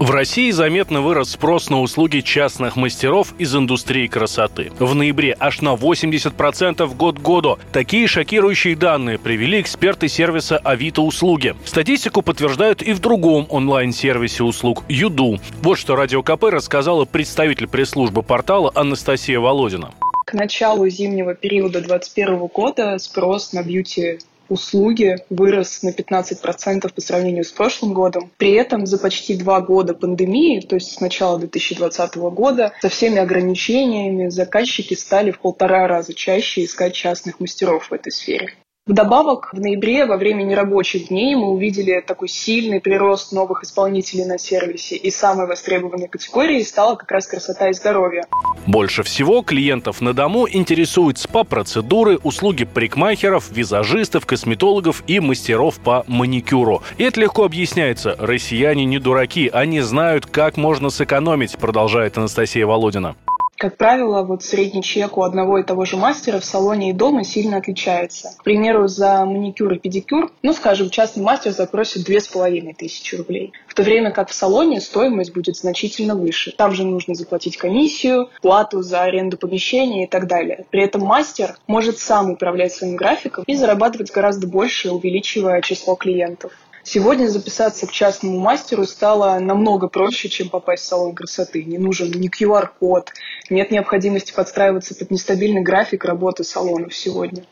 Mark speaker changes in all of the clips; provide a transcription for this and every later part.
Speaker 1: В России заметно вырос спрос на услуги частных мастеров из индустрии красоты. В ноябре аж на 80% год к году. Такие шокирующие данные привели эксперты сервиса Авито услуги. Статистику подтверждают и в другом онлайн-сервисе услуг Юду. Вот что Радио КП рассказала представитель пресс-службы портала Анастасия Володина.
Speaker 2: К началу зимнего периода 2021 года спрос на бьюти услуги вырос на 15% по сравнению с прошлым годом. При этом за почти два года пандемии, то есть с начала 2020 года, со всеми ограничениями заказчики стали в полтора раза чаще искать частных мастеров в этой сфере. Вдобавок, в ноябре во время нерабочих дней мы увидели такой сильный прирост новых исполнителей на сервисе, и самой востребованной категорией стала как раз красота и здоровье.
Speaker 1: Больше всего клиентов на дому интересуют спа-процедуры, услуги парикмахеров, визажистов, косметологов и мастеров по маникюру. И это легко объясняется. Россияне не дураки, они знают, как можно сэкономить, продолжает Анастасия Володина.
Speaker 2: Как правило, вот средний чек у одного и того же мастера в салоне и дома сильно отличается. К примеру, за маникюр и педикюр, ну, скажем, частный мастер запросит две с половиной тысячи рублей. В то время как в салоне стоимость будет значительно выше. Там же нужно заплатить комиссию, плату за аренду помещения и так далее. При этом мастер может сам управлять своим графиком и зарабатывать гораздо больше, увеличивая число клиентов. Сегодня записаться к частному мастеру стало намного проще, чем попасть в салон красоты. Не нужен ни QR-код, нет необходимости подстраиваться под нестабильный график работы салонов сегодня.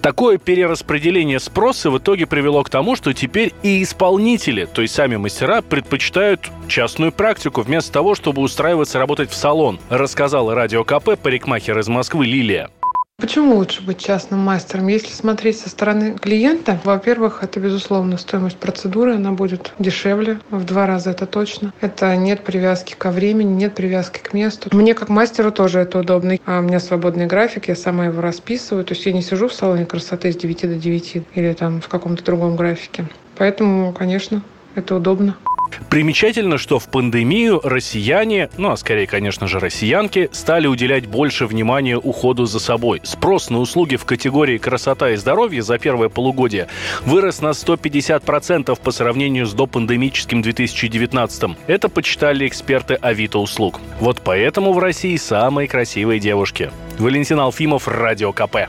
Speaker 1: Такое перераспределение спроса в итоге привело к тому, что теперь и исполнители, то есть сами мастера, предпочитают частную практику вместо того, чтобы устраиваться работать в салон, рассказала радио КП парикмахер из Москвы Лилия.
Speaker 3: Почему лучше быть частным мастером? Если смотреть со стороны клиента, во-первых, это, безусловно, стоимость процедуры, она будет дешевле, в два раза это точно. Это нет привязки ко времени, нет привязки к месту. Мне как мастеру тоже это удобно. А у меня свободный график, я сама его расписываю. То есть я не сижу в салоне красоты с 9 до 9 или там в каком-то другом графике. Поэтому, конечно, это удобно.
Speaker 1: Примечательно, что в пандемию россияне, ну а скорее, конечно же, россиянки, стали уделять больше внимания уходу за собой. Спрос на услуги в категории красота и здоровье за первое полугодие вырос на 150% по сравнению с допандемическим 2019. Это почитали эксперты Авито услуг. Вот поэтому в России самые красивые девушки. Валентин Алфимов, Радио КП.